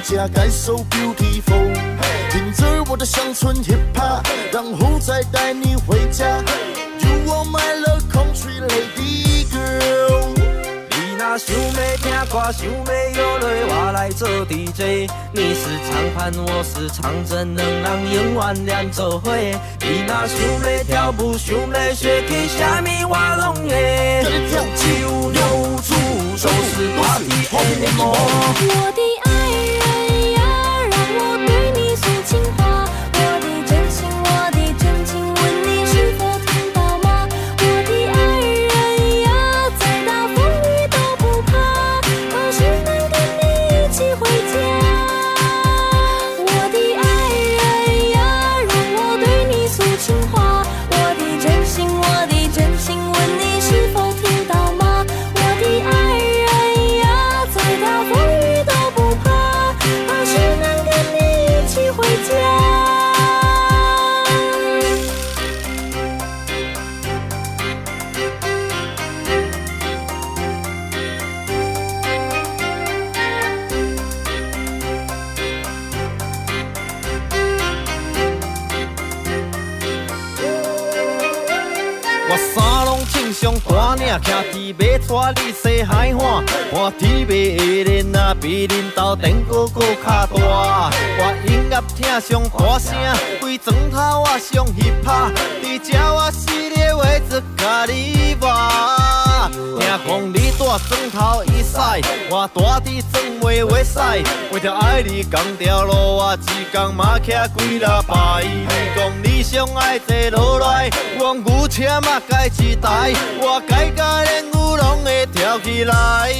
家盖 so beautiful，听着我的乡村 hip hop，然后再带你回家。You are my love country lady girl。你那想要听歌，想要有泪，我来做 DJ。你是长盘，我是长针，两人永远连做伙。你那想要跳舞，想要学起啥物，我拢会。酒牛猪都是大地的梦。我的。骑马带你西海岸，看天袂下人啊，比恁兜电锅搁较大。我音乐听上大声，规床头我上 h i 伫遮我死咧为只甲你活。听讲你我转头伊使，我大地砖袂会使。为着爱你，扛条路我一工嘛骑几落摆。你讲你上爱坐落来，我牛车嘛改一台，我改甲连牛拢会跳起来。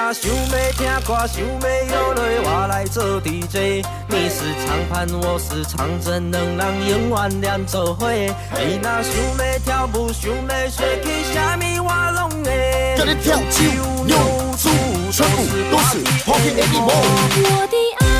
那想要听歌，想要摇落，我来做 DJ。你是长盘，我是长针，两人永远连做伙。你那想要跳舞，想要学起虾米，我拢会。跟你跳酒牛猪，全部都是好听的一幕。我的爱。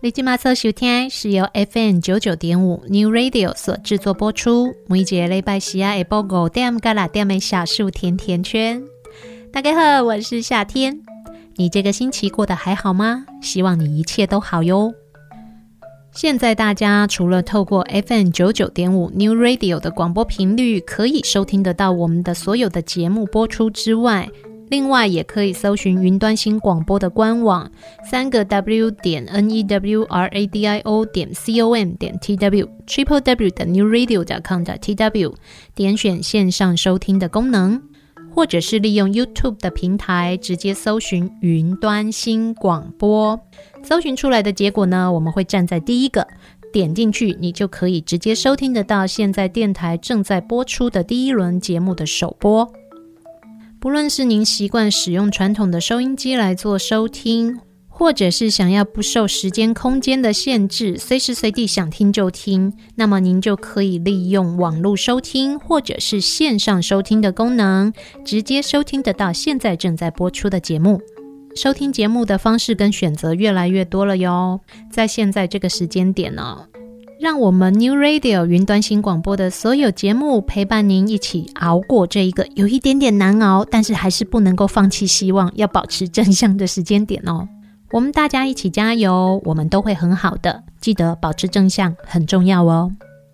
你今麦所收听是由 FM 九九点五 New Radio 所制作播出。每一个礼拜四啊，下晡五点到六点的小树甜甜圈。大家好，我是夏天。你这个星期过得还好吗？希望你一切都好哟。现在大家除了透过 FM 九九点五 New Radio 的广播频率可以收听得到我们的所有的节目播出之外，另外也可以搜寻云端新广播的官网，三个 W 点 N E W R A D I O 点 C O M 点 T W Triple W 的 New Radio 点 com 的 T W，点选线上收听的功能，或者是利用 YouTube 的平台直接搜寻云端新广播。搜寻出来的结果呢，我们会站在第一个，点进去，你就可以直接收听得到现在电台正在播出的第一轮节目的首播。不论是您习惯使用传统的收音机来做收听，或者是想要不受时间空间的限制，随时随地想听就听，那么您就可以利用网络收听或者是线上收听的功能，直接收听得到现在正在播出的节目。收听节目的方式跟选择越来越多了哟。在现在这个时间点呢，让我们 New Radio 云端新广播的所有节目陪伴您一起熬过这一个有一点点难熬，但是还是不能够放弃希望，要保持正向的时间点哦。我们大家一起加油，我们都会很好的。记得保持正向很重要哦。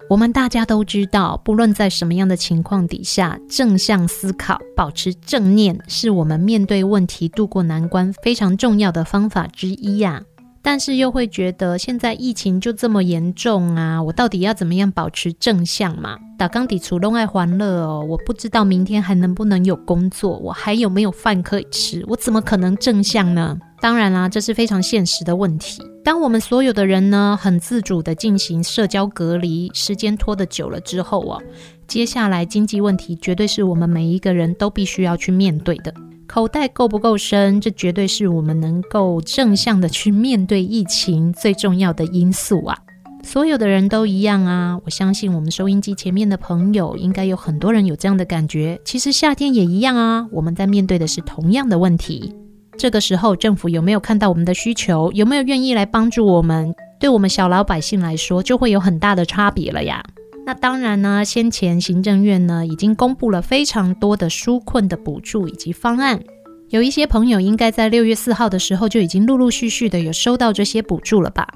我们大家都知道，不论在什么样的情况底下，正向思考、保持正念，是我们面对问题、度过难关非常重要的方法之一呀。但是又会觉得，现在疫情就这么严重啊，我到底要怎么样保持正向嘛？打钢底除弄爱欢乐哦，我不知道明天还能不能有工作，我还有没有饭可以吃，我怎么可能正向呢？当然啦，这是非常现实的问题。当我们所有的人呢，很自主地进行社交隔离，时间拖得久了之后啊，接下来经济问题绝对是我们每一个人都必须要去面对的。口袋够不够深，这绝对是我们能够正向的去面对疫情最重要的因素啊。所有的人都一样啊，我相信我们收音机前面的朋友，应该有很多人有这样的感觉。其实夏天也一样啊，我们在面对的是同样的问题。这个时候，政府有没有看到我们的需求？有没有愿意来帮助我们？对我们小老百姓来说，就会有很大的差别了呀。那当然呢，先前行政院呢已经公布了非常多的纾困的补助以及方案，有一些朋友应该在六月四号的时候就已经陆陆续续的有收到这些补助了吧？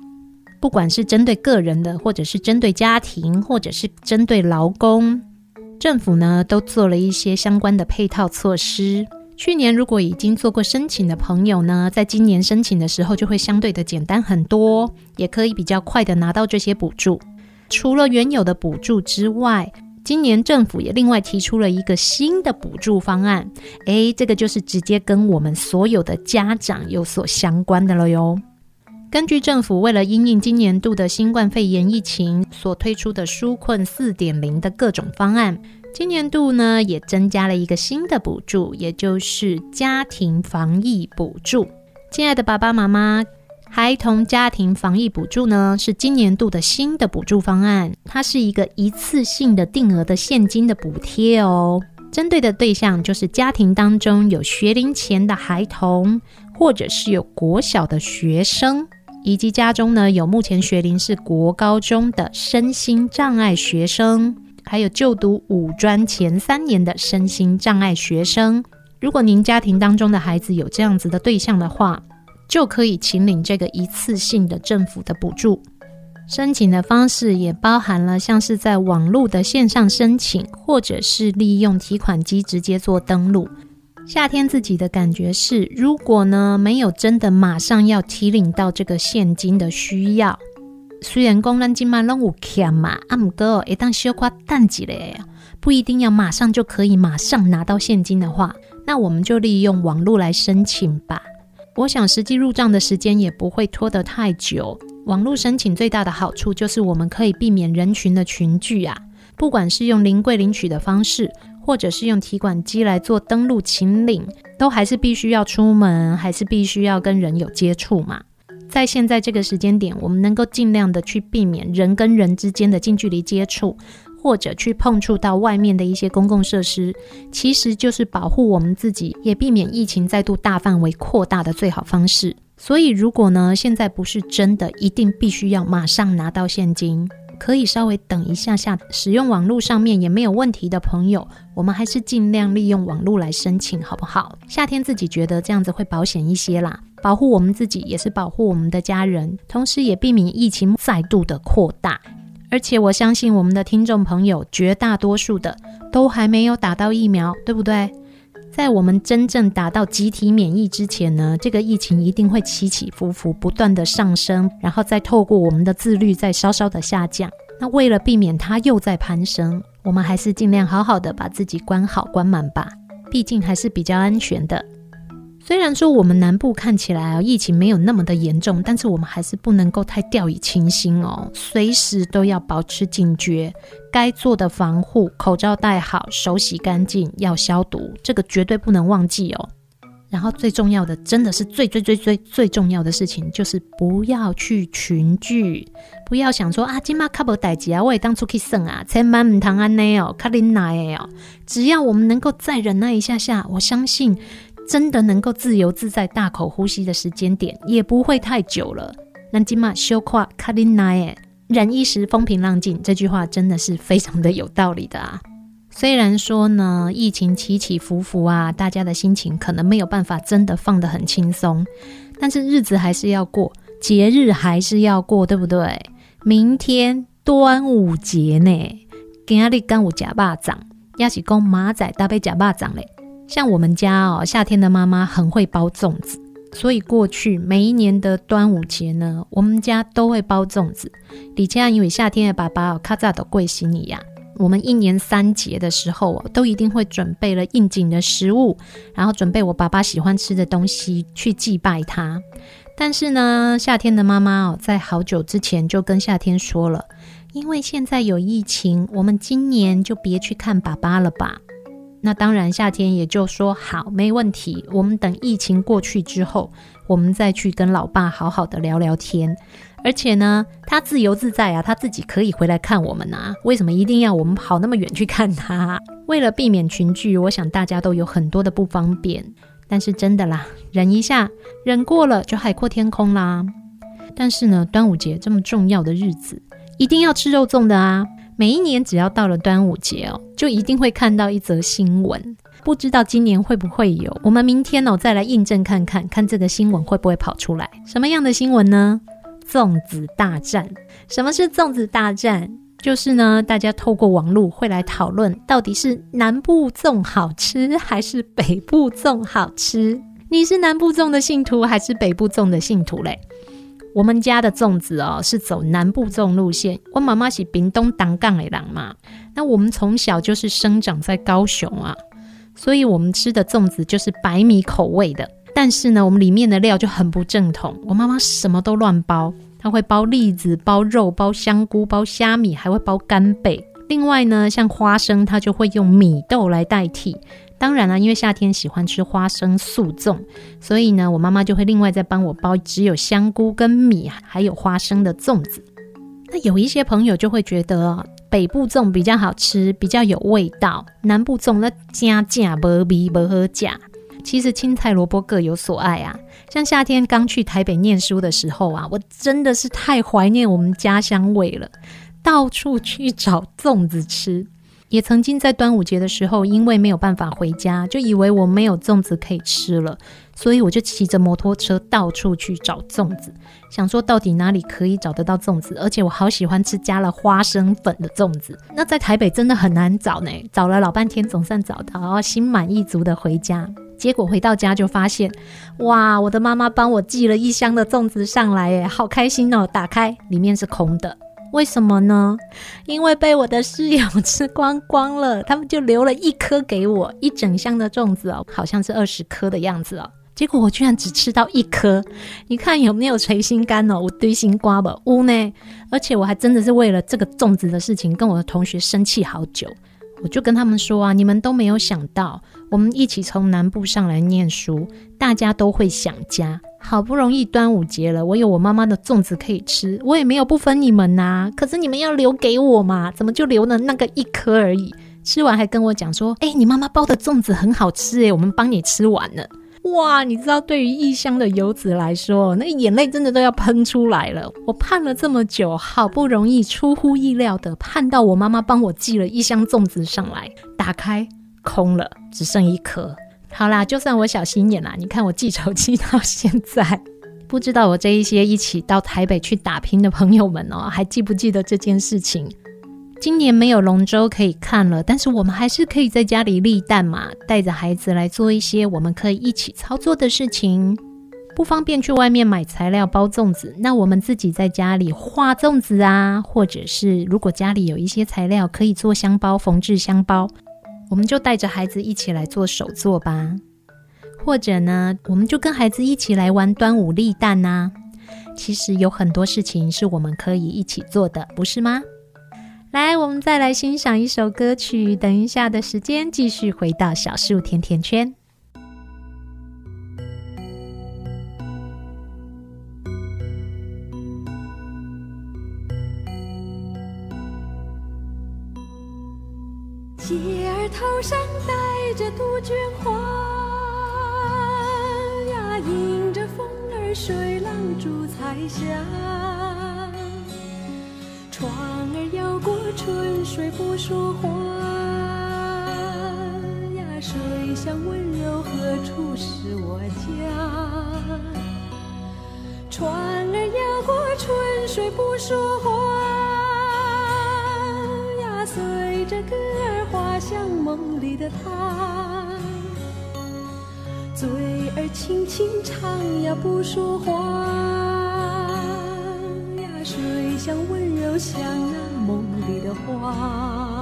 不管是针对个人的，或者是针对家庭，或者是针对劳工，政府呢都做了一些相关的配套措施。去年如果已经做过申请的朋友呢，在今年申请的时候就会相对的简单很多，也可以比较快的拿到这些补助。除了原有的补助之外，今年政府也另外提出了一个新的补助方案，诶，这个就是直接跟我们所有的家长有所相关的了哟。根据政府为了因应今年度的新冠肺炎疫情所推出的纾困四点零的各种方案。今年度呢，也增加了一个新的补助，也就是家庭防疫补助。亲爱的爸爸妈妈，孩童家庭防疫补助呢，是今年度的新的补助方案，它是一个一次性的定额的现金的补贴哦。针对的对象就是家庭当中有学龄前的孩童，或者是有国小的学生，以及家中呢有目前学龄是国高中的身心障碍学生。还有就读五专前三年的身心障碍学生，如果您家庭当中的孩子有这样子的对象的话，就可以请领这个一次性的政府的补助。申请的方式也包含了像是在网络的线上申请，或者是利用提款机直接做登录。夏天自己的感觉是，如果呢没有真的马上要提领到这个现金的需要。虽然讲咱今嘛拢有欠嘛，啊，姆哥一旦小可等一下，不一定要马上就可以马上拿到现金的话，那我们就利用网络来申请吧。我想实际入账的时间也不会拖得太久。网络申请最大的好处就是我们可以避免人群的群聚啊，不管是用临柜领取的方式，或者是用提款机来做登录请领，都还是必须要出门，还是必须要跟人有接触嘛。在现在这个时间点，我们能够尽量的去避免人跟人之间的近距离接触，或者去碰触到外面的一些公共设施，其实就是保护我们自己，也避免疫情再度大范围扩大的最好方式。所以，如果呢，现在不是真的一定必须要马上拿到现金，可以稍微等一下下，使用网络上面也没有问题的朋友，我们还是尽量利用网络来申请，好不好？夏天自己觉得这样子会保险一些啦，保护我们自己，也是保护我们的家人，同时也避免疫情再度的扩大。而且我相信我们的听众朋友绝大多数的都还没有打到疫苗，对不对？在我们真正达到集体免疫之前呢，这个疫情一定会起起伏伏，不断的上升，然后再透过我们的自律再稍稍的下降。那为了避免它又在攀升，我们还是尽量好好的把自己关好关满吧，毕竟还是比较安全的。虽然说我们南部看起来啊，疫情没有那么的严重，但是我们还是不能够太掉以轻心哦，随时都要保持警觉，该做的防护，口罩戴好，手洗干净，要消毒，这个绝对不能忘记哦。然后最重要的，真的是最最最最最重要的事情，就是不要去群聚，不要想说啊，今嘛卡不代志啊，我也当初去省啊，千万唔通安内哦，卡林奈哦，只要我们能够再忍耐一下下，我相信。真的能够自由自在、大口呼吸的时间点也不会太久了。那今嘛修跨卡林奈，忍一时风平浪静，这句话真的是非常的有道理的啊。虽然说呢，疫情起起伏伏啊，大家的心情可能没有办法真的放得很轻松，但是日子还是要过，节日还是要过，对不对？明天端午节呢，今日端午假巴掌，要是讲马仔搭配假巴掌嘞。像我们家哦，夏天的妈妈很会包粽子，所以过去每一年的端午节呢，我们家都会包粽子。李佳因为夏天的爸爸哦，卡扎的贵心里呀，我们一年三节的时候哦，都一定会准备了应景的食物，然后准备我爸爸喜欢吃的东西去祭拜他。但是呢，夏天的妈妈哦，在好久之前就跟夏天说了，因为现在有疫情，我们今年就别去看爸爸了吧。那当然，夏天也就说好，没问题。我们等疫情过去之后，我们再去跟老爸好好的聊聊天。而且呢，他自由自在啊，他自己可以回来看我们啊。为什么一定要我们跑那么远去看他？为了避免群聚，我想大家都有很多的不方便。但是真的啦，忍一下，忍过了就海阔天空啦。但是呢，端午节这么重要的日子，一定要吃肉粽的啊。每一年只要到了端午节哦，就一定会看到一则新闻。不知道今年会不会有？我们明天哦再来印证看看，看这个新闻会不会跑出来？什么样的新闻呢？粽子大战。什么是粽子大战？就是呢，大家透过网络会来讨论，到底是南部粽好吃还是北部粽好吃？你是南部粽的信徒还是北部粽的信徒嘞？我们家的粽子哦，是走南部粽路线。我妈妈是屏东东港的人嘛，那我们从小就是生长在高雄啊，所以我们吃的粽子就是白米口味的。但是呢，我们里面的料就很不正统。我妈妈什么都乱包，她会包栗子、包肉、包香菇、包虾米，还会包干贝。另外呢，像花生，她就会用米豆来代替。当然了，因为夏天喜欢吃花生素粽，所以呢，我妈妈就会另外再帮我包只有香菇跟米还有花生的粽子。那有一些朋友就会觉得北部粽比较好吃，比较有味道，南部粽那加价无味无好价。其实青菜萝卜各有所爱啊。像夏天刚去台北念书的时候啊，我真的是太怀念我们家乡味了，到处去找粽子吃。也曾经在端午节的时候，因为没有办法回家，就以为我没有粽子可以吃了，所以我就骑着摩托车到处去找粽子，想说到底哪里可以找得到粽子，而且我好喜欢吃加了花生粉的粽子。那在台北真的很难找呢，找了老半天总算找到，然后心满意足的回家。结果回到家就发现，哇，我的妈妈帮我寄了一箱的粽子上来，哎，好开心哦！打开里面是空的。为什么呢？因为被我的室友吃光光了，他们就留了一颗给我，一整箱的粽子哦，好像是二十颗的样子哦。结果我居然只吃到一颗，你看有没有捶心肝哦？我堆心瓜吧，乌呢？而且我还真的是为了这个粽子的事情跟我的同学生气好久。我就跟他们说啊，你们都没有想到，我们一起从南部上来念书，大家都会想家。好不容易端午节了，我有我妈妈的粽子可以吃，我也没有不分你们呐、可是你们要留给我嘛？怎么就留了那个一颗而已？吃完还跟我讲说：“哎、你妈妈包的粽子很好吃哎，我们帮你吃完了。”哇，你知道，对于异乡的游子来说，那眼泪真的都要喷出来了。我盼了这么久，好不容易出乎意料的盼到我妈妈帮我寄了一箱粽子上来，打开空了，只剩一颗。好啦，就算我小心眼啦，你看我记仇记到现在。不知道我这一些一起到台北去打拼的朋友们哦，还记不记得这件事情？今年没有龙舟可以看了，但是我们还是可以在家里立蛋嘛，带着孩子来做一些我们可以一起操作的事情。不方便去外面买材料包粽子，那我们自己在家里画粽子啊，或者是如果家里有一些材料可以做香包、缝制香包，我们就带着孩子一起来做手作吧。或者呢，我们就跟孩子一起来玩端午立蛋呐。其实有很多事情是我们可以一起做的，不是吗？来，我们再来欣赏一首歌曲。等一下的时间，继续回到小树甜甜圈。姐儿头上戴着杜鹃花呀。迎着风儿水浪逐彩霞，船儿摇过春水不说话呀，水乡温柔何处是我家？船儿摇过春水不说话呀，随着歌像梦里的他。嘴儿轻轻唱呀，不说话呀，水乡温柔像那梦里的花。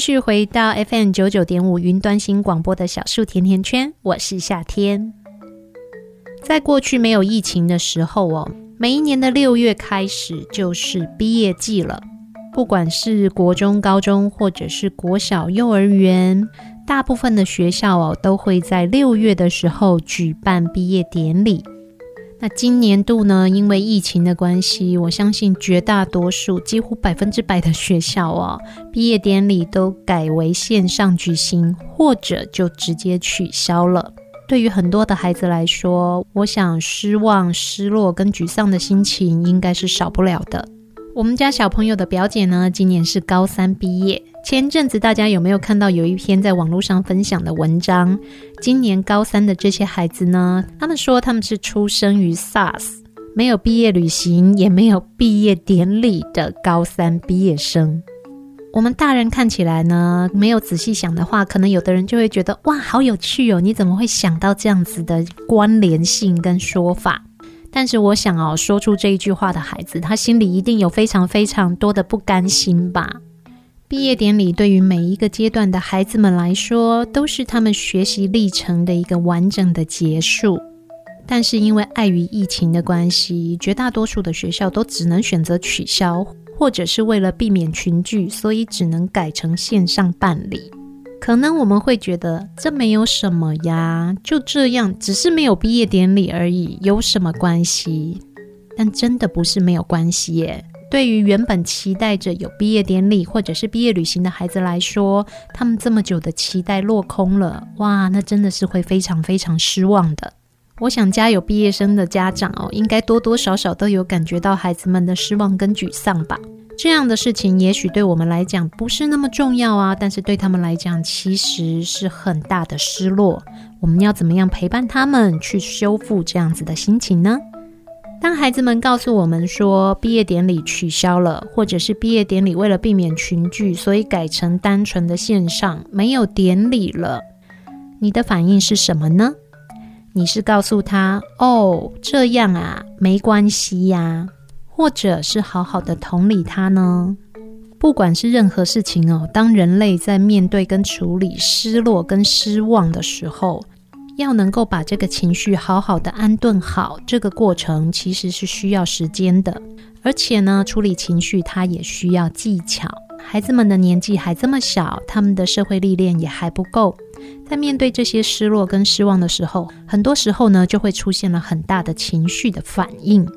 续回到 FM 九九点五云端新广播的小树甜甜圈，我是夏天。在过去没有疫情的时候哦，每一年的六月开始就是毕业季了。不管是国中、高中，或者是国小、幼儿园，大部分的学校哦，都会在六月的时候举办毕业典礼。那今年度呢，因为疫情的关系，我相信绝大多数，几乎百分之百的学校哦，毕业典礼都改为线上举行，或者就直接取消了。对于很多的孩子来说，我想失望、失落跟沮丧的心情应该是少不了的。我们家小朋友的表姐呢，今年是高三毕业。前阵子大家有没有看到有一篇在网络上分享的文章？今年高三的这些孩子呢，他们说他们是出生于 SARS，没有毕业旅行，也没有毕业典礼的高三毕业生。我们大人看起来呢，没有仔细想的话，可能有的人就会觉得哇，好有趣哦！你怎么会想到这样子的关联性跟说法？但是我想哦，说出这一句话的孩子，他心里一定有非常非常多的不甘心吧。毕业典礼对于每一个阶段的孩子们来说，都是他们学习历程的一个完整的结束。但是因为碍于疫情的关系，绝大多数的学校都只能选择取消，或者是为了避免群聚，所以只能改成线上办理。可能我们会觉得这没有什么呀，就这样，只是没有毕业典礼而已，有什么关系？但真的不是没有关系耶。对于原本期待着有毕业典礼或者是毕业旅行的孩子来说，他们这么久的期待落空了，哇，那真的是会非常非常失望的。我想家有毕业生的家长哦，应该多多少少都有感觉到孩子们的失望跟沮丧吧。这样的事情也许对我们来讲不是那么重要啊，但是对他们来讲其实是很大的失落。我们要怎么样陪伴他们去修复这样子的心情呢？当孩子们告诉我们说毕业典礼取消了，或者是毕业典礼为了避免群聚，所以改成单纯的线上，没有典礼了，你的反应是什么呢？你是告诉他哦，这样啊，没关系呀。或者是好好的同理他呢？不管是任何事情哦，当人类在面对跟处理失落跟失望的时候，要能够把这个情绪好好的安顿好，这个过程其实是需要时间的。而且呢，处理情绪它也需要技巧。孩子们的年纪还这么小，他们的社会历练也还不够，在面对这些失落跟失望的时候，很多时候呢，就会出现了很大的情绪的反应。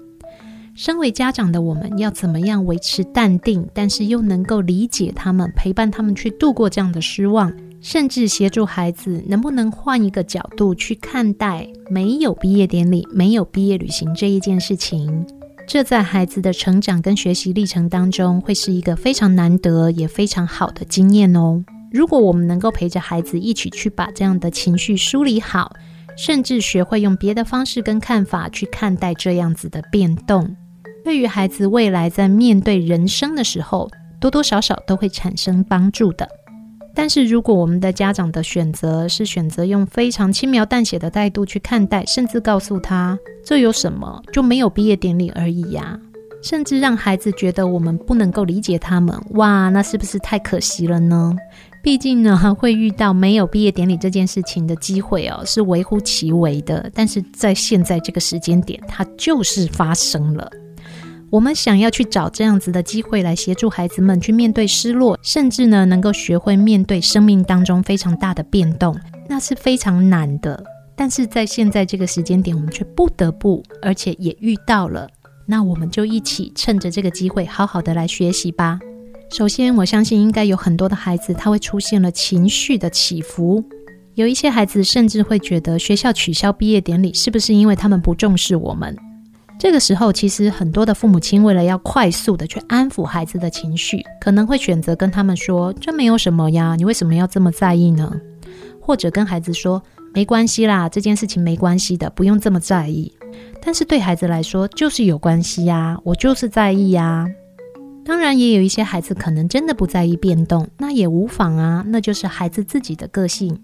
身为家长的我们要怎么样维持淡定，但是又能够理解他们，陪伴他们去度过这样的失望，甚至协助孩子能不能换一个角度去看待没有毕业典礼、没有毕业旅行这一件事情？这在孩子的成长跟学习历程当中，会是一个非常难得也非常好的经验哦。如果我们能够陪着孩子一起去把这样的情绪梳理好，甚至学会用别的方式跟看法去看待这样子的变动。对于孩子未来在面对人生的时候，多多少少都会产生帮助的。但是如果我们的家长的选择是选择用非常轻描淡写的态度去看待，甚至告诉他这有什么，就没有毕业典礼而已呀，甚至让孩子觉得我们不能够理解他们，哇，那是不是太可惜了呢？毕竟呢，会遇到没有毕业典礼这件事情的机会哦，是微乎其微的。但是在现在这个时间点，它就是发生了。我们想要去找这样子的机会来协助孩子们去面对失落，甚至呢能够学会面对生命当中非常大的变动，那是非常难的。但是在现在这个时间点，我们却不得不，而且也遇到了。那我们就一起趁着这个机会，好好的来学习吧。首先，我相信应该有很多的孩子他会出现了情绪的起伏，有一些孩子甚至会觉得学校取消毕业典礼是不是因为他们不重视我们？这个时候，其实很多的父母亲为了要快速的去安抚孩子的情绪，可能会选择跟他们说：“这没有什么呀，你为什么要这么在意呢？”或者跟孩子说：“没关系啦，这件事情没关系的，不用这么在意。”但是对孩子来说，就是有关系呀，我就是在意呀。当然，也有一些孩子可能真的不在意变动，那也无妨啊，那就是孩子自己的个性。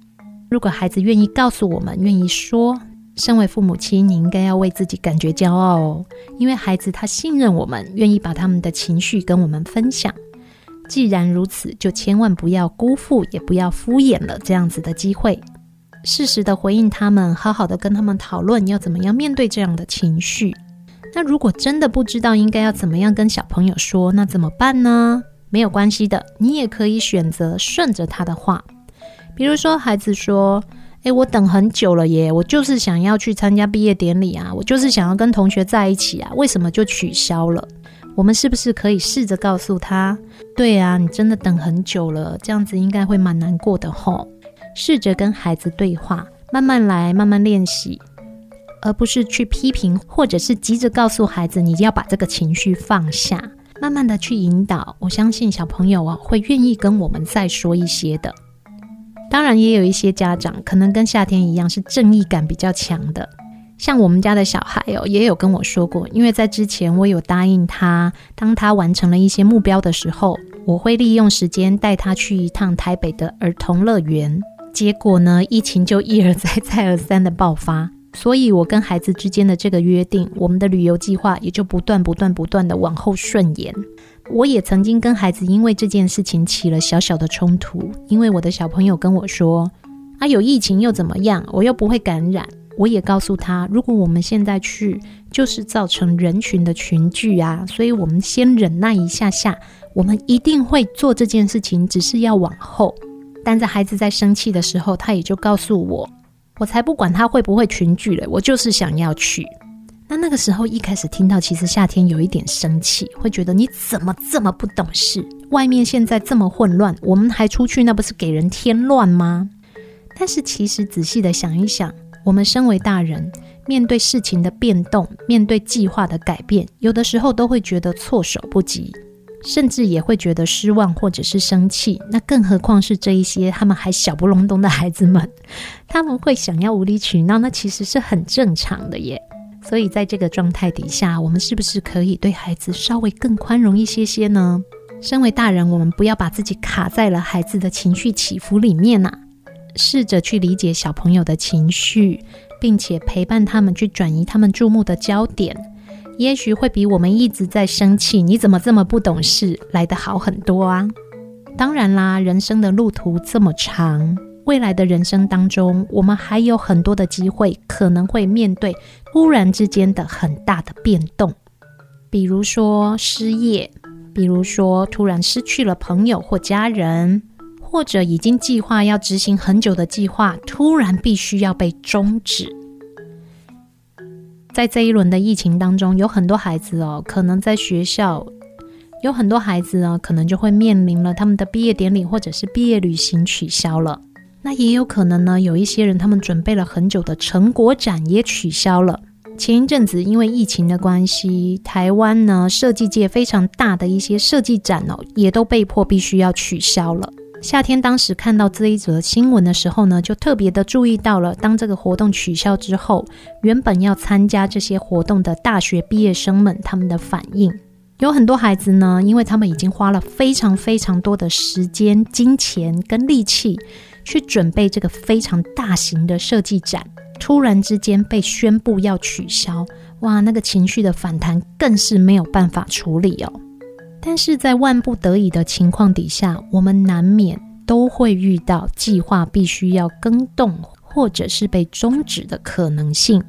如果孩子愿意告诉我们，愿意说。身为父母亲，你应该要为自己感觉骄傲哦，因为孩子他信任我们，愿意把他们的情绪跟我们分享。既然如此，就千万不要辜负，也不要敷衍了这样子的机会。适时的回应他们，好好的跟他们讨论要怎么样面对这样的情绪。那如果真的不知道应该要怎么样跟小朋友说，那怎么办呢？没有关系的，你也可以选择顺着他的话。比如说，孩子说：“诶，我等很久了耶，我就是想要去参加毕业典礼啊，我就是想要跟同学在一起啊，为什么就取消了？”我们是不是可以试着告诉他：“对啊，你真的等很久了，这样子应该会蛮难过的吼。”试着跟孩子对话，慢慢来，慢慢练习，而不是去批评，或者是急着告诉孩子你要把这个情绪放下，慢慢的去引导。我相信小朋友啊会愿意跟我们再说一些的。当然，也有一些家长可能跟夏天一样，是正义感比较强的。像我们家的小孩哦，也有跟我说过，因为在之前我有答应他，当他完成了一些目标的时候，我会利用时间带他去一趟台北的儿童乐园。结果呢，疫情就一而再、再而三的爆发，所以我跟孩子之间的这个约定，我们的旅游计划也就不断、不断、不断的往后顺延。我也曾经跟孩子因为这件事情起了小小的冲突，因为我的小朋友跟我说：“啊，有疫情又怎么样？我又不会感染。”我也告诉他，如果我们现在去，就是造成人群的群聚啊，所以我们先忍耐一下下，我们一定会做这件事情，只是要往后。但在孩子在生气的时候，他也就告诉我，我才不管他会不会群聚了，我就是想要去。那那个时候一开始听到，其实夏天有一点生气，会觉得你怎么这么不懂事？外面现在这么混乱，我们还出去，那不是给人添乱吗？但是其实仔细的想一想。我们身为大人，面对事情的变动，面对计划的改变，有的时候都会觉得措手不及，甚至也会觉得失望或者是生气。那更何况是这一些他们还小不隆冬的孩子们，他们会想要无理取闹，那其实是很正常的耶。所以在这个状态底下，我们是不是可以对孩子稍微更宽容一些些呢？身为大人，我们不要把自己卡在了孩子的情绪起伏里面呐、啊。试着去理解小朋友的情绪，并且陪伴他们去转移他们注目的焦点，也许会比我们一直在生气“你怎么这么不懂事”来得好很多啊！当然啦，人生的路途这么长，未来的人生当中，我们还有很多的机会，可能会面对突然之间的很大的变动，比如说失业，比如说突然失去了朋友或家人。或者已经计划要执行很久的计划，突然必须要被终止。在这一轮的疫情当中，有很多孩子哦，可能在学校，有很多孩子呢，可能就会面临了他们的毕业典礼或者是毕业旅行取消了。那也有可能呢，有一些人他们准备了很久的成果展也取消了。前一阵子因为疫情的关系，台湾呢设计界非常大的一些设计展哦，也都被迫必须要取消了。夏天当时看到这一则新闻的时候呢，就特别的注意到了，当这个活动取消之后，原本要参加这些活动的大学毕业生们他们的反应，有很多孩子呢，因为他们已经花了非常非常多的时间、金钱跟力气去准备这个非常大型的设计展，突然之间被宣布要取消，哇，那个情绪的反弹更是没有办法处理哦。但是在万不得已的情况底下，我们难免都会遇到计划必须要更动，或者是被终止的可能性。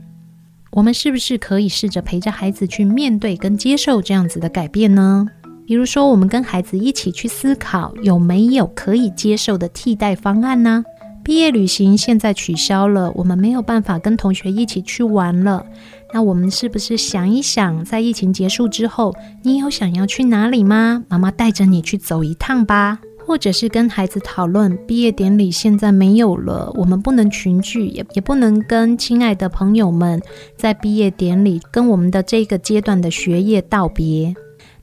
我们是不是可以试着陪着孩子去面对跟接受这样子的改变呢？比如说，我们跟孩子一起去思考，有没有可以接受的替代方案呢？毕业旅行现在取消了，我们没有办法跟同学一起去玩了。那我们是不是想一想，在疫情结束之后，你有想要去哪里吗？妈妈带着你去走一趟吧。或者是跟孩子讨论，毕业典礼现在没有了，我们不能群聚，也也不能跟亲爱的朋友们在毕业典礼跟我们的这个阶段的学业道别。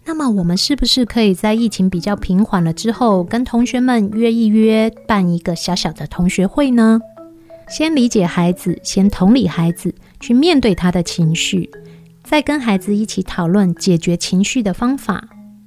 那么，我们是不是可以在疫情比较平缓了之后，跟同学们约一约，办一个小小的同学会呢？先理解孩子，先同理孩子。去面对他的情绪，再跟孩子一起讨论解决情绪的方法。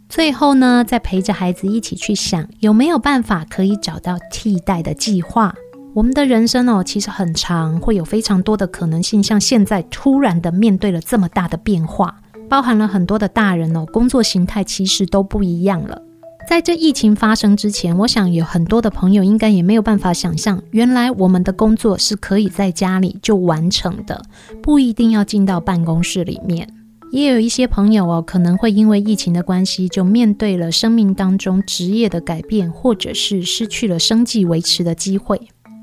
最后呢，再陪着孩子一起去想有没有办法可以找到替代的计划。我们的人生哦，其实很长，会有非常多的可能性。像现在突然的面对了这么大的变化，包含了很多的大人哦，工作形态其实都不一样了。在这疫情发生之前，我想有很多的朋友应该也没有办法想象，原来我们的工作是可以在家里就完成的，不一定要进到办公室里面。也有一些朋友哦，可能会因为疫情的关系，就面对了生命当中职业的改变，或者是失去了生计维持的机会。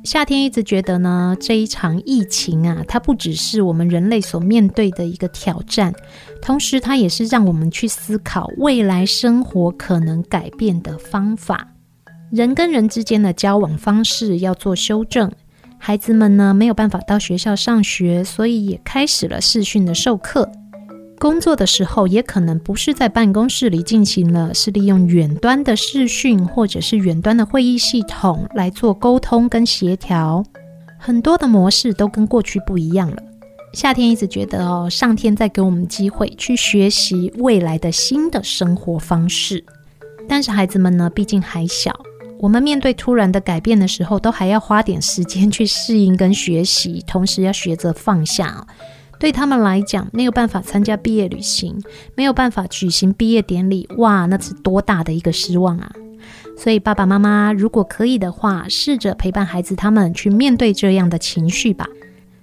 夏天一直觉得呢，这一场疫情啊，它不只是我们人类所面对的一个挑战，同时它也是让我们去思考未来生活可能改变的方法。人跟人之间的交往方式要做修正，孩子们呢，没有办法到学校上学，所以也开始了视讯的授课。工作的时候也可能不是在办公室里进行了，是利用远端的视讯或者是远端的会议系统来做沟通跟协调，很多的模式都跟过去不一样了。夏天一直觉得哦，上天在给我们机会去学习未来的新的生活方式，但是孩子们呢，毕竟还小，我们面对突然的改变的时候，都还要花点时间去适应跟学习，同时要学着放下。对他们来讲，没有办法参加毕业旅行，没有办法举行毕业典礼，哇，那是多大的一个失望啊！所以爸爸妈妈如果可以的话，试着陪伴孩子他们去面对这样的情绪吧，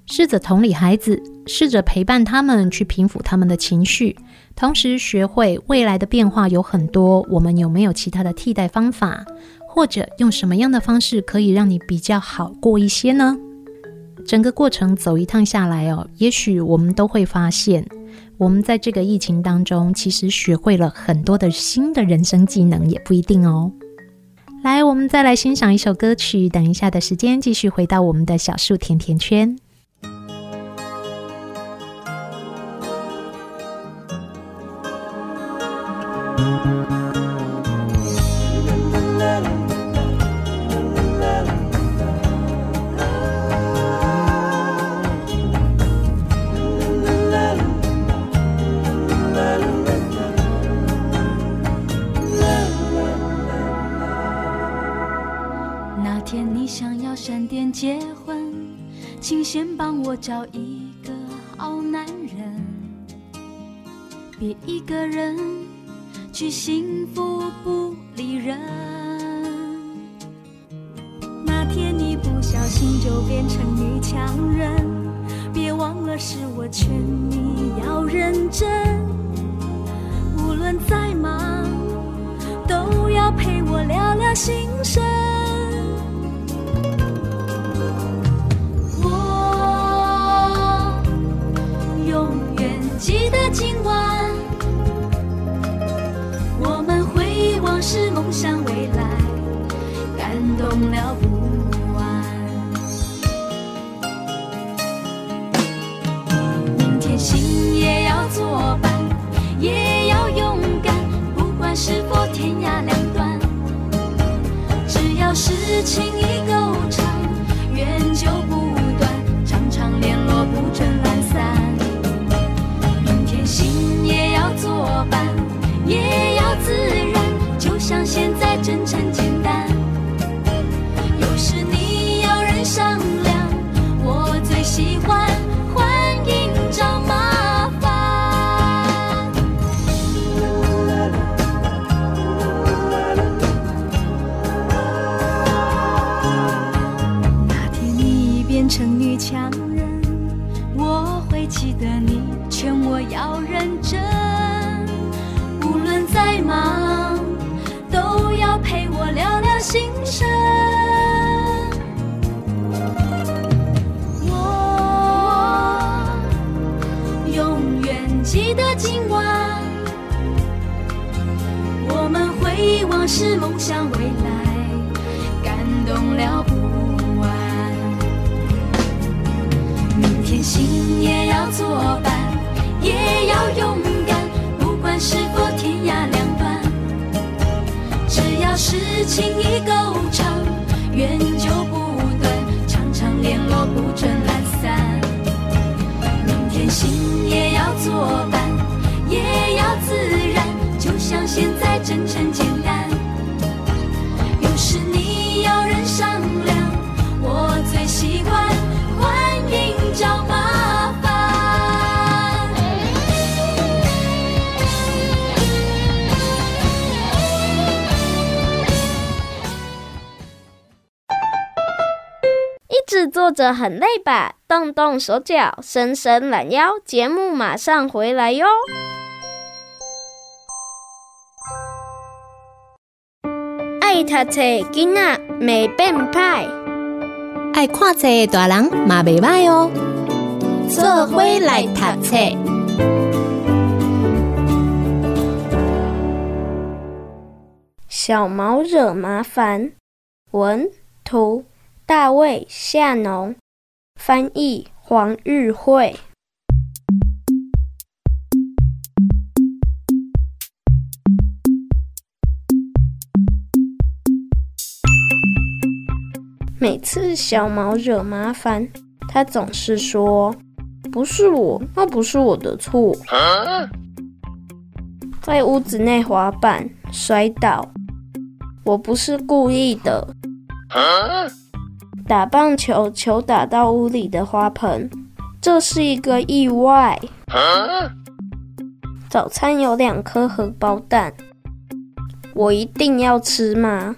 试着同理孩子，试着陪伴他们去平复他们的情绪，同时学会未来的变化有很多，我们有没有其他的替代方法，或者用什么样的方式可以让你比较好过一些呢？整个过程走一趟下来哦，也许我们都会发现，我们在这个疫情当中，其实学会了很多的新的人生技能，也不一定哦。来，我们再来欣赏一首歌曲，等一下的时间继续回到我们的小树甜甜圈。找一个好男人，别一个人去幸福着很累吧？动动手脚，伸伸懒腰，节目马上回来哟！爱读册囡仔没变歹，爱看册大人嘛袂歹哦。做伙来读册，小毛惹麻烦，文图。大卫夏农翻译黄玉慧。每次小毛惹麻烦，他总是说：“不是我，那不是我的错。”在屋子内滑板摔倒，我不是故意的。打棒球，球打到屋里的花盆，这是一个意外。早餐有两颗荷包蛋，我一定要吃吗？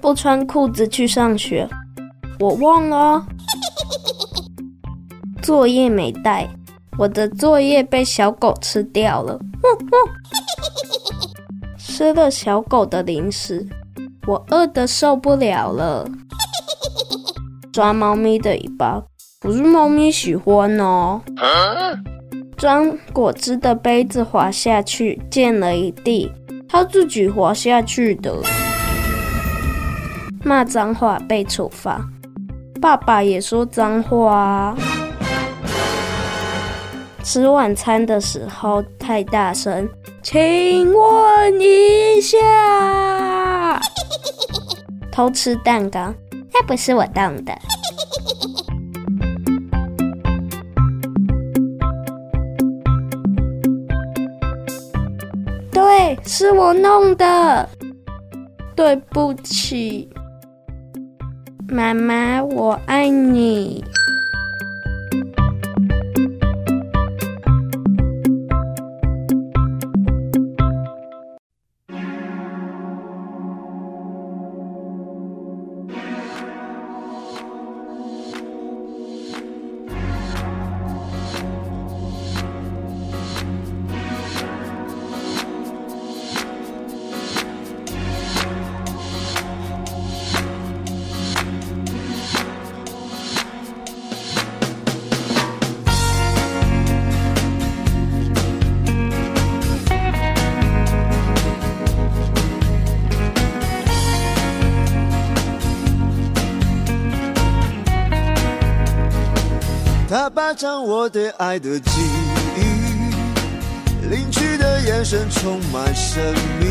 不穿裤子去上学，我忘了。作业没带，我的作业被小狗吃掉了。吃了小狗的零食，我饿得受不了了。抓猫咪的尾巴，不是猫咪喜欢哦。装果汁的杯子滑下去，溅了一地，它自己滑下去的。骂脏话被处罚，爸爸也说脏话。吃晚餐的时候太大声，请问一下，偷吃蛋糕。那不是我动的，对，是我弄的，对不起，妈妈，我爱你。爱的记忆，领取的眼神充满神秘。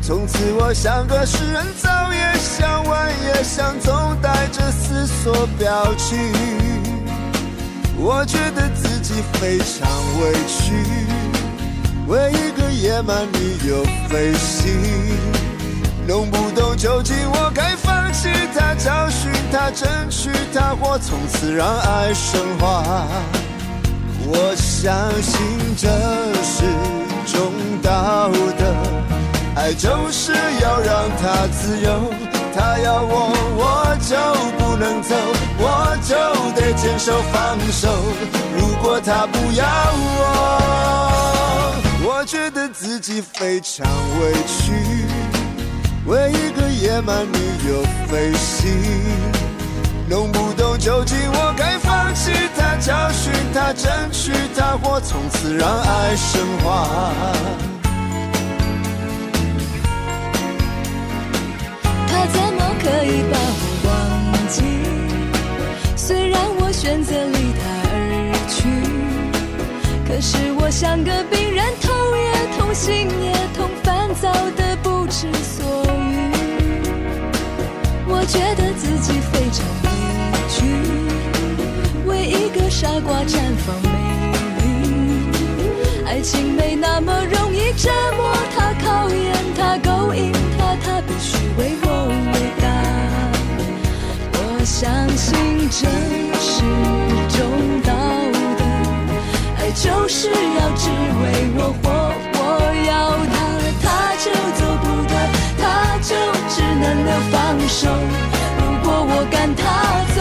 从此我像个诗人，早也想，晚也想，总带着思索表情。我觉得自己非常委屈，为一个野蛮女友费心。弄不懂究竟我该他，教训他，争取他，或从此让爱升华。我相信这是种道德，爱就是要让他自由，他要我我就不能走，我就得坚守放手。如果他不要我，我觉得自己非常委屈。为一个野蛮女友飞行，弄不懂究竟我该放弃她，教训她，争取她，或从此让爱升华。他怎么可以把我忘记？虽然我选择离他而去，可是我像个病人，头也痛，心也痛，烦躁的不知所。觉得自己非常委屈，为一个傻瓜绽放美丽。爱情没那么容易折磨他，考验他，勾引他，他必须为我伟大。我相信这是种道德，爱就是要只为我活，放手。如果我我赶他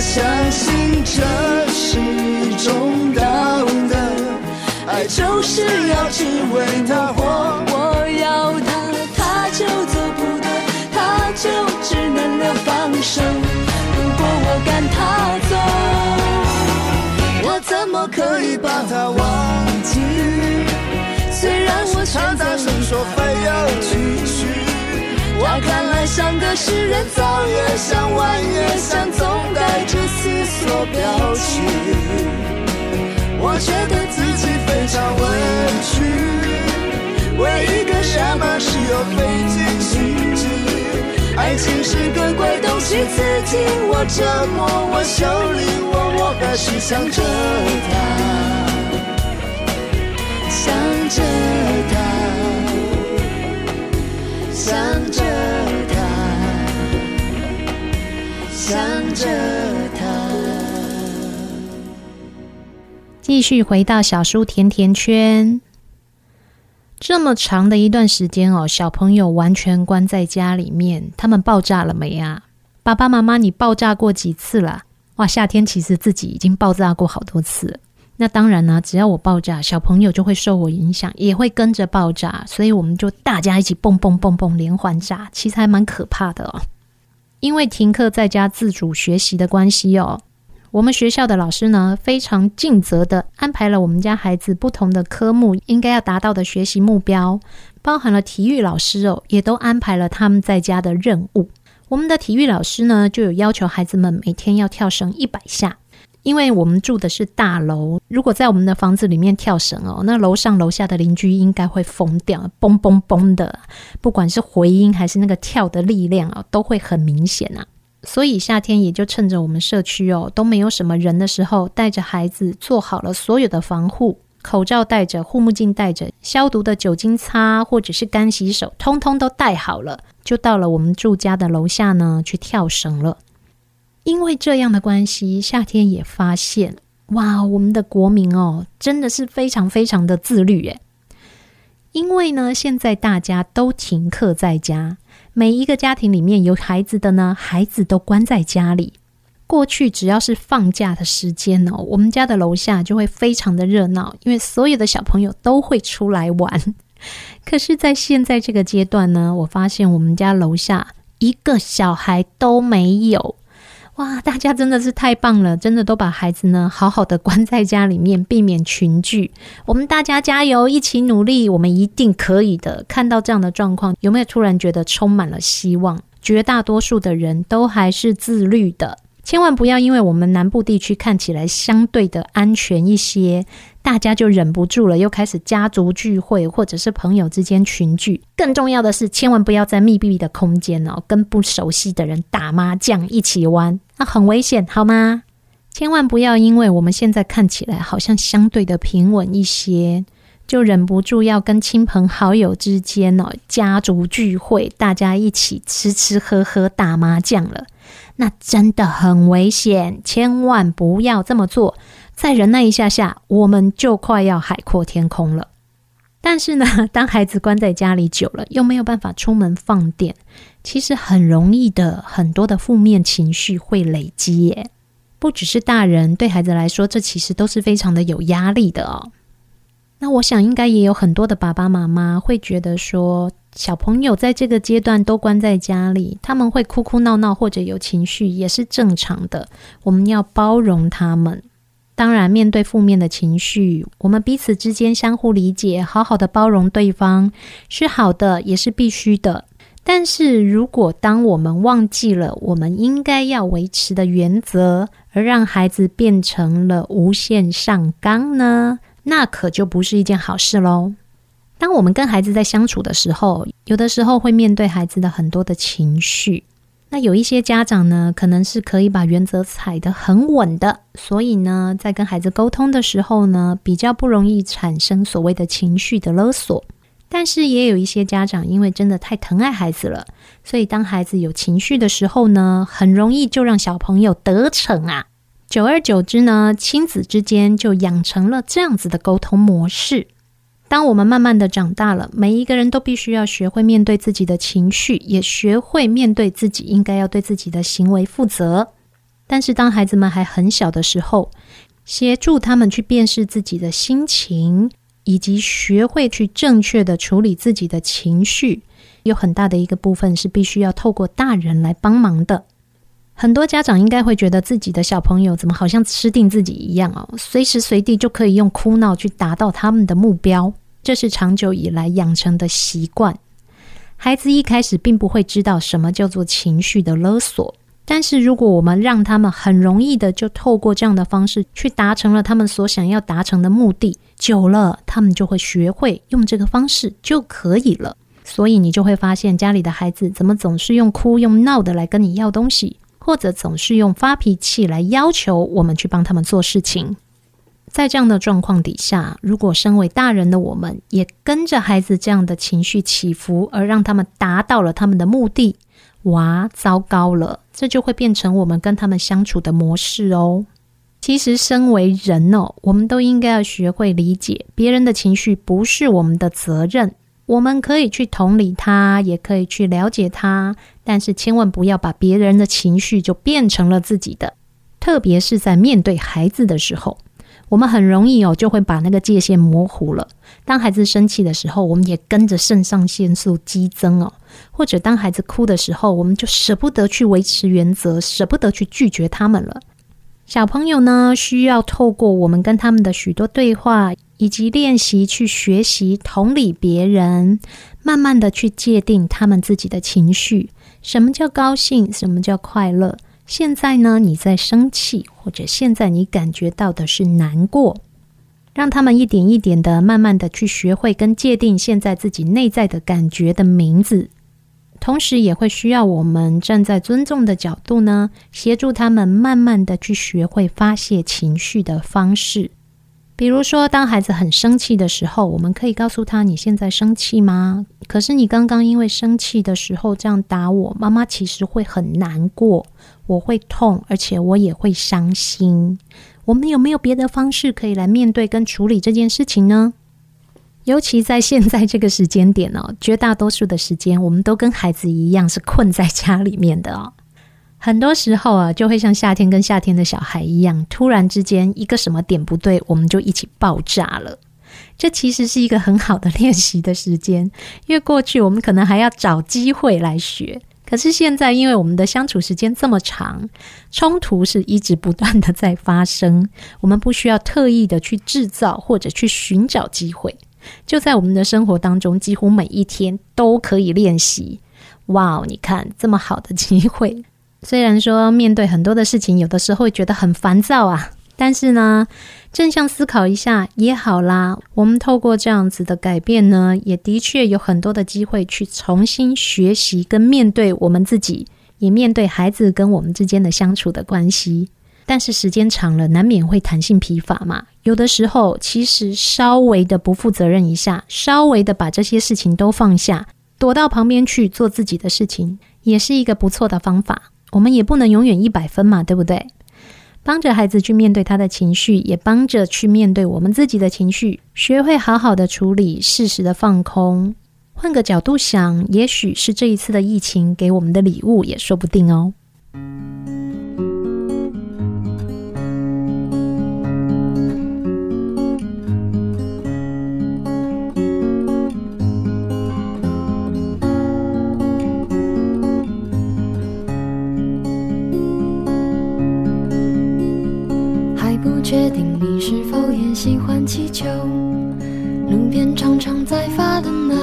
相信这是种道德，爱就是要只为他活，我要他，他就做不得，他就只能留放手。如果我赶他走，我怎么可以把他忘记？虽然我选择声说非要继续，他看来像个诗人，早也想，晚也想，总带着思索表情。我觉得自己非常委屈，为一个什么事又费尽心机。爱情是个鬼东西，刺激我、折磨我、修理我，我还是想着他，想着他，想着想着他，继续回到小书甜甜圈，这么长的一段时间哦，小朋友完全关在家里面，他们爆炸了没啊？爸爸妈妈，你爆炸过几次了？哇，夏天其实自己已经爆炸过好多次。那当然呢，只要我爆炸，小朋友就会受我影响，也会跟着爆炸，所以我们就大家一起蹦蹦蹦蹦连环炸，其实还蛮可怕的哦。因为停课在家自主学习的关系哦。我们学校的老师呢，非常尽责的安排了我们家孩子不同的科目应该要达到的学习目标，包含了体育老师哦，也都安排了他们在家的任务。我们的体育老师呢，就有要求孩子们每天要跳绳一百下，因为我们住的是大楼，如果在我们的房子里面跳绳哦，那楼上楼下的邻居应该会疯掉，嘣嘣嘣的，不管是回音还是那个跳的力量啊，都会很明显啊。所以夏天也就趁着我们社区哦都没有什么人的时候，带着孩子做好了所有的防护，口罩戴着，护目镜戴着，消毒的酒精擦或者是干洗手，通通都戴好了，就到了我们住家的楼下呢去跳绳了。因为这样的关系，夏天也发现哇，我们的国民哦真的是非常非常的自律耶。因为呢，现在大家都停课在家。每一个家庭里面有孩子的呢，孩子都关在家里。过去只要是放假的时间哦，我们家的楼下就会非常的热闹，因为所有的小朋友都会出来玩。可是，在现在这个阶段呢，我发现我们家楼下一个小孩都没有。哇，大家真的是太棒了！真的都把孩子呢好好的关在家里面，避免群聚。我们大家加油，一起努力，我们一定可以的。看到这样的状况，有没有突然觉得充满了希望？绝大多数的人都还是自律的。千万不要因为我们南部地区看起来相对的安全一些，大家就忍不住了，又开始家族聚会或者是朋友之间群聚。更重要的是，千万不要在密闭的空间哦，跟不熟悉的人打麻将一起玩，那很危险，好吗？千万不要因为我们现在看起来好像相对的平稳一些，就忍不住要跟亲朋好友之间哦，家族聚会，大家一起吃吃喝喝打麻将了。那真的很危险，千万不要这么做。再忍耐一下下，我们就快要海阔天空了。但是呢，当孩子关在家里久了，又没有办法出门放电，其实很容易的，很多的负面情绪会累积耶。不只是大人，对孩子来说，这其实都是非常的有压力的哦。那我想，应该也有很多的爸爸妈妈会觉得说，小朋友在这个阶段都关在家里，他们会哭哭闹闹或者有情绪也是正常的。我们要包容他们。当然，面对负面的情绪，我们彼此之间相互理解，好好的包容对方是好的，也是必须的。但是如果当我们忘记了我们应该要维持的原则，而让孩子变成了无限上纲呢？那可就不是一件好事喽。当我们跟孩子在相处的时候，有的时候会面对孩子的很多的情绪。那有一些家长呢，可能是可以把原则踩得很稳的，所以呢，在跟孩子沟通的时候呢，比较不容易产生所谓的情绪的勒索。但是也有一些家长，因为真的太疼爱孩子了，所以当孩子有情绪的时候呢，很容易就让小朋友得逞啊。久而久之呢，亲子之间就养成了这样子的沟通模式。当我们慢慢的长大了，每一个人都必须要学会面对自己的情绪，也学会面对自己应该要对自己的行为负责。但是当孩子们还很小的时候，协助他们去辨识自己的心情，以及学会去正确的处理自己的情绪，有很大的一个部分是必须要透过大人来帮忙的。很多家长应该会觉得自己的小朋友怎么好像吃定自己一样哦，随时随地就可以用哭闹去达到他们的目标，这是长久以来养成的习惯。孩子一开始并不会知道什么叫做情绪的勒索，但是如果我们让他们很容易的就透过这样的方式去达成了他们所想要达成的目的，久了他们就会学会用这个方式就可以了。所以你就会发现家里的孩子怎么总是用哭用闹的来跟你要东西。或者总是用发脾气来要求我们去帮他们做事情，在这样的状况底下，如果身为大人的我们也跟着孩子这样的情绪起伏，而让他们达到了他们的目的，哇，糟糕了，这就会变成我们跟他们相处的模式哦。其实，身为人哦，我们都应该要学会理解别人的情绪不是我们的责任。我们可以去同理他，也可以去了解他，但是千万不要把别人的情绪就变成了自己的。特别是在面对孩子的时候，我们很容易哦就会把那个界限模糊了。当孩子生气的时候，我们也跟着肾上腺素激增哦；或者当孩子哭的时候，我们就舍不得去维持原则，舍不得去拒绝他们了。小朋友呢，需要透过我们跟他们的许多对话。以及练习去学习同理别人，慢慢的去界定他们自己的情绪。什么叫高兴？什么叫快乐？现在呢，你在生气，或者现在你感觉到的是难过，让他们一点一点的，慢慢的去学会跟界定现在自己内在的感觉的名字。同时，也会需要我们站在尊重的角度呢，协助他们慢慢的去学会发泄情绪的方式。比如说，当孩子很生气的时候，我们可以告诉他：“你现在生气吗？可是你刚刚因为生气的时候这样打我，妈妈其实会很难过，我会痛，而且我也会伤心。我们有没有别的方式可以来面对跟处理这件事情呢？尤其在现在这个时间点哦，绝大多数的时间，我们都跟孩子一样是困在家里面的哦。”很多时候啊，就会像夏天跟夏天的小孩一样，突然之间一个什么点不对，我们就一起爆炸了。这其实是一个很好的练习的时间，因为过去我们可能还要找机会来学，可是现在因为我们的相处时间这么长，冲突是一直不断的在发生，我们不需要特意的去制造或者去寻找机会，就在我们的生活当中，几乎每一天都可以练习。哇，你看这么好的机会！虽然说面对很多的事情，有的时候会觉得很烦躁啊，但是呢，正向思考一下也好啦。我们透过这样子的改变呢，也的确有很多的机会去重新学习跟面对我们自己，也面对孩子跟我们之间的相处的关系。但是时间长了，难免会弹性疲乏嘛。有的时候，其实稍微的不负责任一下，稍微的把这些事情都放下，躲到旁边去做自己的事情，也是一个不错的方法。我们也不能永远一百分嘛，对不对？帮着孩子去面对他的情绪，也帮着去面对我们自己的情绪，学会好好的处理，适时的放空。换个角度想，也许是这一次的疫情给我们的礼物，也说不定哦。喜欢气球，路边常常在发的那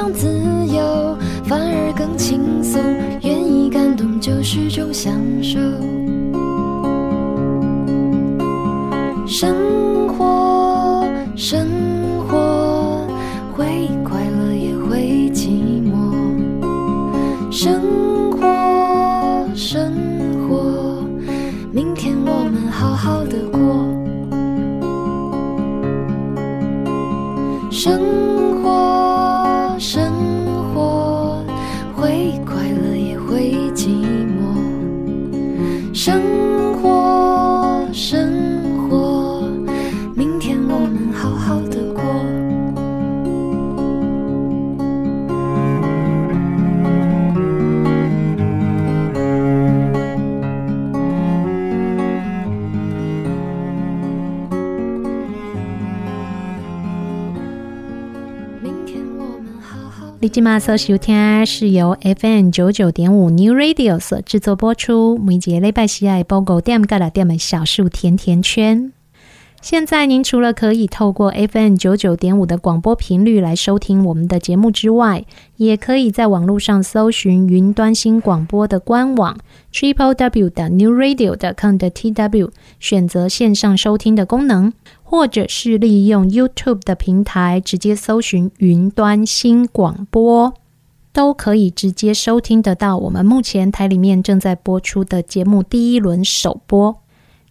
想自由，反而更轻松，愿意感动就是种享受。生活，生你今麦所收听是由 FM 九九点五 New Radio 所制作播出，每节礼拜四爱报告点个了点的小树甜甜圈。现在您除了可以透过 FM 九九点五的广播频率来收听我们的节目之外，也可以在网络上搜寻云端新广播的官网 triple w 的 new radio 的 com 的 tw，选择线上收听的功能，或者是利用 YouTube 的平台直接搜寻云端新广播，都可以直接收听得到我们目前台里面正在播出的节目第一轮首播。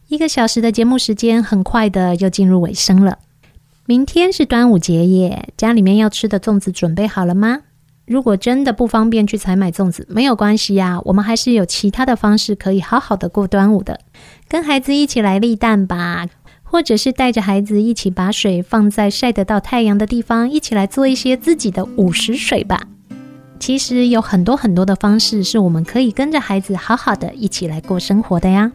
一个小时的节目时间很快的又进入尾声了。明天是端午节耶，家里面要吃的粽子准备好了吗？如果真的不方便去采买粽子，没有关系呀，我们还是有其他的方式可以好好的过端午的。跟孩子一起来立蛋吧，或者是带着孩子一起把水放在晒得到太阳的地方，一起来做一些自己的午时水吧。其实有很多很多的方式，是我们可以跟着孩子好好的一起来过生活的呀。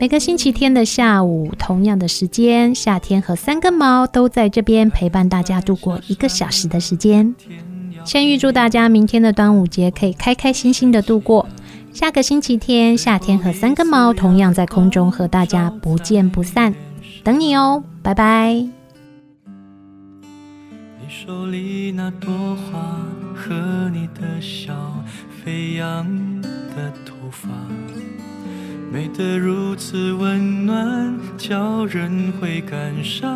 每个星期天的下午，同样的时间，夏天和三根毛都在这边陪伴大家度过一个小时的时间。先预祝大家明天的端午节可以开开心心的度过。下个星期天，夏天和三根毛同样在空中和大家不见不散。等你哦，拜拜。你手里那朵花和你的笑，飞扬的头发。美得如此温暖，叫人会感伤。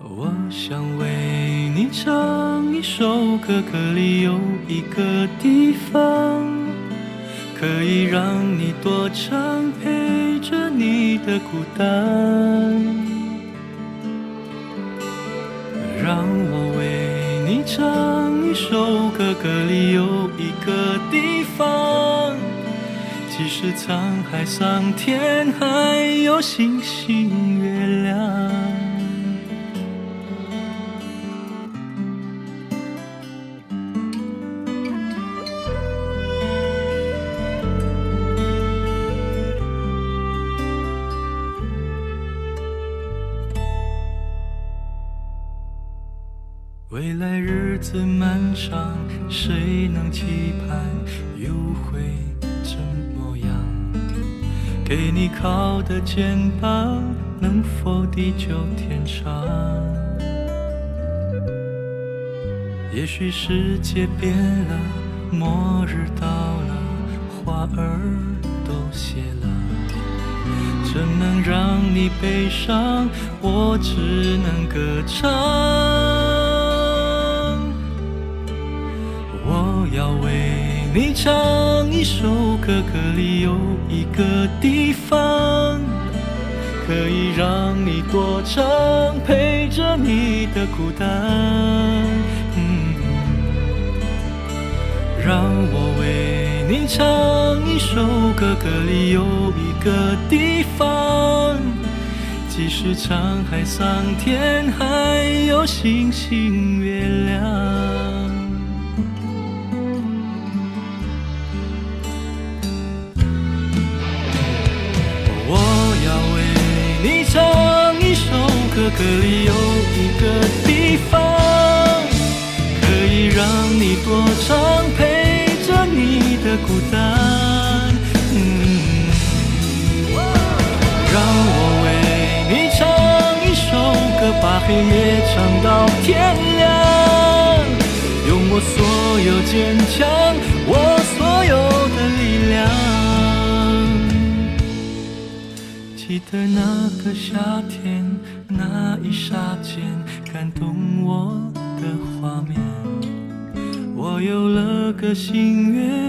我想为你唱一首歌，歌里有一个地方，可以让你躲藏，陪着你的孤单。让我为你唱一首歌，歌里有一个地方，即使沧海桑田，还有星星月亮。未来日子漫长，谁能期盼又会怎么样？给你靠的肩膀，能否地久天长？也许世界变了，末日到了，花儿都谢了，怎能让你悲伤？我只能歌唱。要为你唱一首歌，歌里有一个地方，可以让你躲藏，陪着你的孤单。嗯让我为你唱一首歌，歌里有一个地方，即使沧海桑田，还有星星月亮。歌，里有一个地方，可以让你躲藏陪着你。的孤单，嗯，让我为你唱一首歌，把黑夜唱到天亮，用我所有坚强，我所有的力量。记得那个夏天，那一刹间感动我的画面，我有了个心愿。